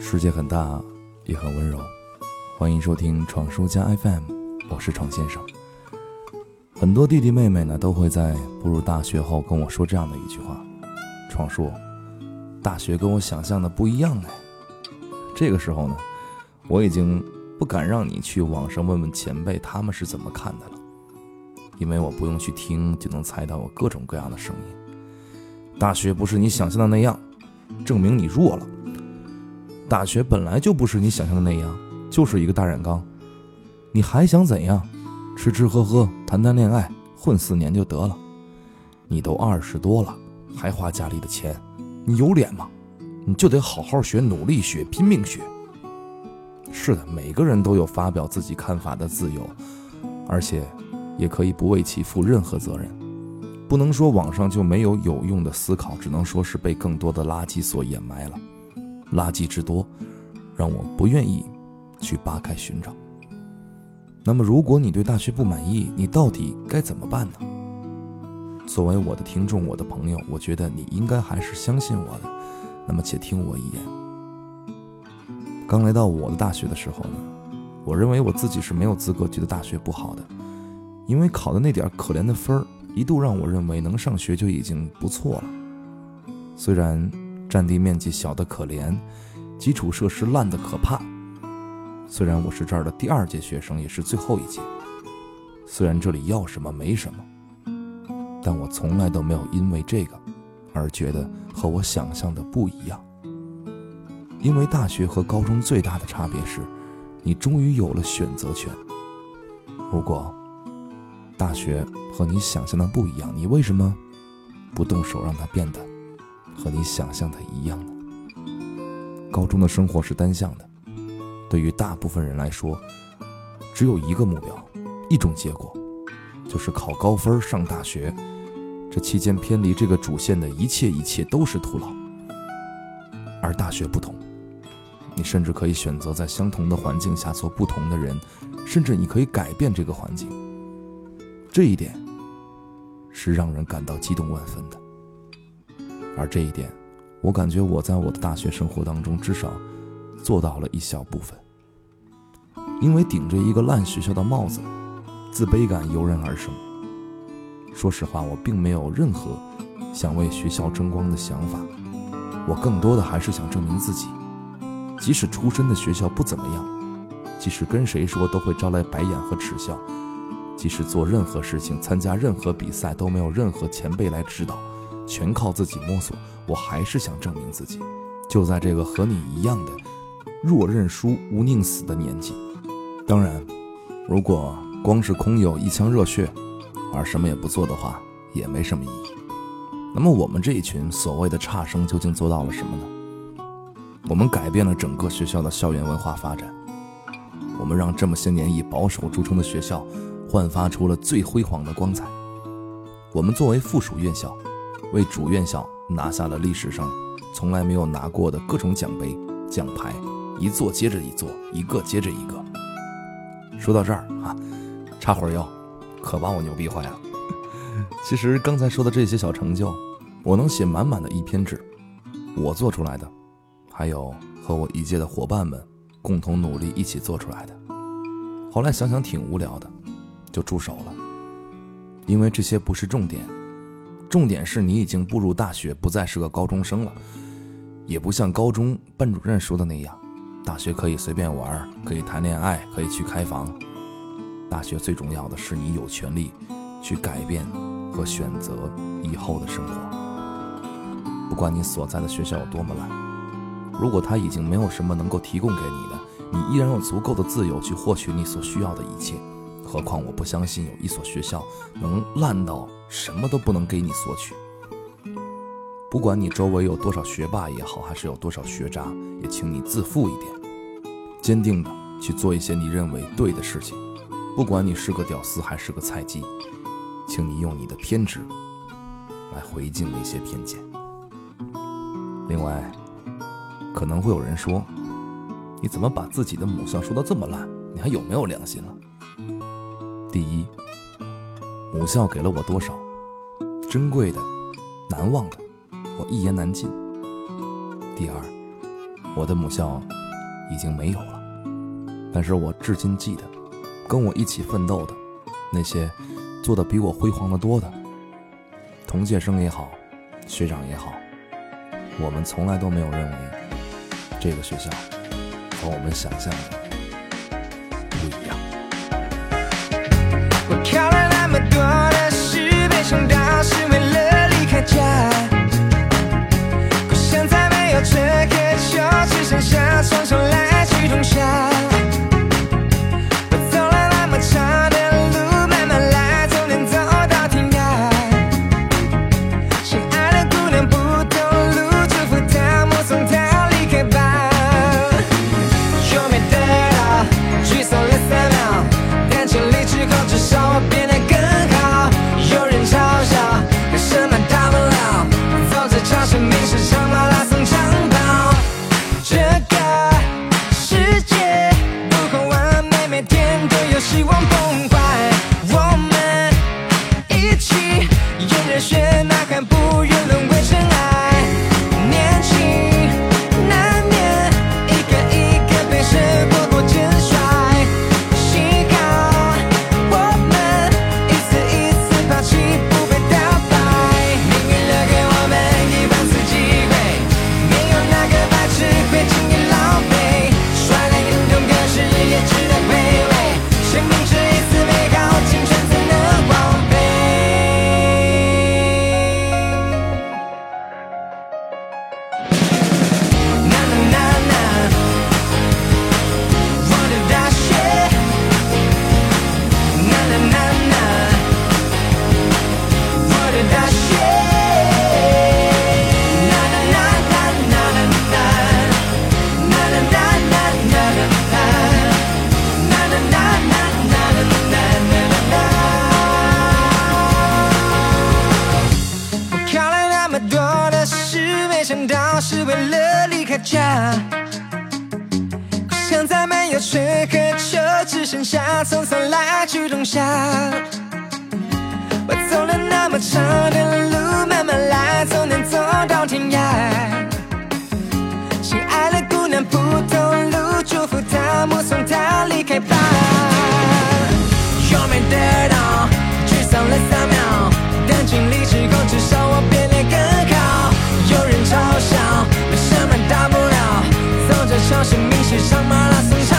世界很大，也很温柔。欢迎收听闯书家 FM，我是闯先生。很多弟弟妹妹呢，都会在步入大学后跟我说这样的一句话：“闯叔，大学跟我想象的不一样哎。”这个时候呢，我已经不敢让你去网上问问前辈他们是怎么看的了，因为我不用去听就能猜到我各种各样的声音。大学不是你想象的那样，证明你弱了。大学本来就不是你想象的那样，就是一个大染缸，你还想怎样？吃吃喝喝，谈谈恋爱，混四年就得了。你都二十多了，还花家里的钱，你有脸吗？你就得好好学，努力学，拼命学。是的，每个人都有发表自己看法的自由，而且也可以不为其负任何责任。不能说网上就没有有用的思考，只能说是被更多的垃圾所掩埋了。垃圾之多，让我不愿意去扒开寻找。那么，如果你对大学不满意，你到底该怎么办呢？作为我的听众，我的朋友，我觉得你应该还是相信我的。那么，且听我一言。刚来到我的大学的时候呢，我认为我自己是没有资格觉得大学不好的，因为考的那点可怜的分儿。一度让我认为能上学就已经不错了。虽然占地面积小的可怜，基础设施烂的可怕。虽然我是这儿的第二届学生，也是最后一届。虽然这里要什么没什么，但我从来都没有因为这个而觉得和我想象的不一样。因为大学和高中最大的差别是，你终于有了选择权。如果大学和你想象的不一样，你为什么不动手让它变得和你想象的一样呢？高中的生活是单向的，对于大部分人来说，只有一个目标，一种结果，就是考高分上大学。这期间偏离这个主线的一切一切都是徒劳。而大学不同，你甚至可以选择在相同的环境下做不同的人，甚至你可以改变这个环境。这一点是让人感到激动万分的，而这一点，我感觉我在我的大学生活当中至少做到了一小部分。因为顶着一个烂学校的帽子，自卑感油然而生。说实话，我并没有任何想为学校争光的想法，我更多的还是想证明自己。即使出身的学校不怎么样，即使跟谁说都会招来白眼和耻笑。即使做任何事情、参加任何比赛都没有任何前辈来指导，全靠自己摸索，我还是想证明自己。就在这个和你一样的若认输无宁死的年纪。当然，如果光是空有一腔热血，而什么也不做的话，也没什么意义。那么我们这一群所谓的差生究竟做到了什么呢？我们改变了整个学校的校园文化发展，我们让这么些年以保守著称的学校。焕发出了最辉煌的光彩。我们作为附属院校，为主院校拿下了历史上从来没有拿过的各种奖杯、奖牌，一座接着一座，一个接着一个。说到这儿啊，插会儿腰，可把我牛逼坏了。其实刚才说的这些小成就，我能写满满的一篇纸，我做出来的，还有和我一届的伙伴们共同努力一起做出来的。后来想想挺无聊的。就住手了，因为这些不是重点，重点是你已经步入大学，不再是个高中生了，也不像高中班主任说的那样，大学可以随便玩，可以谈恋爱，可以去开房。大学最重要的是你有权利去改变和选择以后的生活。不管你所在的学校有多么烂，如果他已经没有什么能够提供给你的，你依然有足够的自由去获取你所需要的一切。何况我不相信有一所学校能烂到什么都不能给你索取。不管你周围有多少学霸也好，还是有多少学渣，也请你自负一点，坚定的去做一些你认为对的事情。不管你是个屌丝还是个菜鸡，请你用你的偏执来回敬那些偏见。另外，可能会有人说，你怎么把自己的母校说的这么烂？你还有没有良心了？第一，母校给了我多少珍贵的、难忘的，我一言难尽。第二，我的母校已经没有了，但是我至今记得，跟我一起奋斗的那些做的比我辉煌的多的同届生也好，学长也好，我们从来都没有认为这个学校和我们想象的现在没有春和秋，只剩下匆匆来去冬夏。我走了那么长的路，慢慢来，总能走到天涯。心爱的姑娘不同路，祝福她，目送她离开吧。又没得到，沮丧了三秒，但尽力之后，至少我变得更好。有人嘲笑，生命是场马拉松。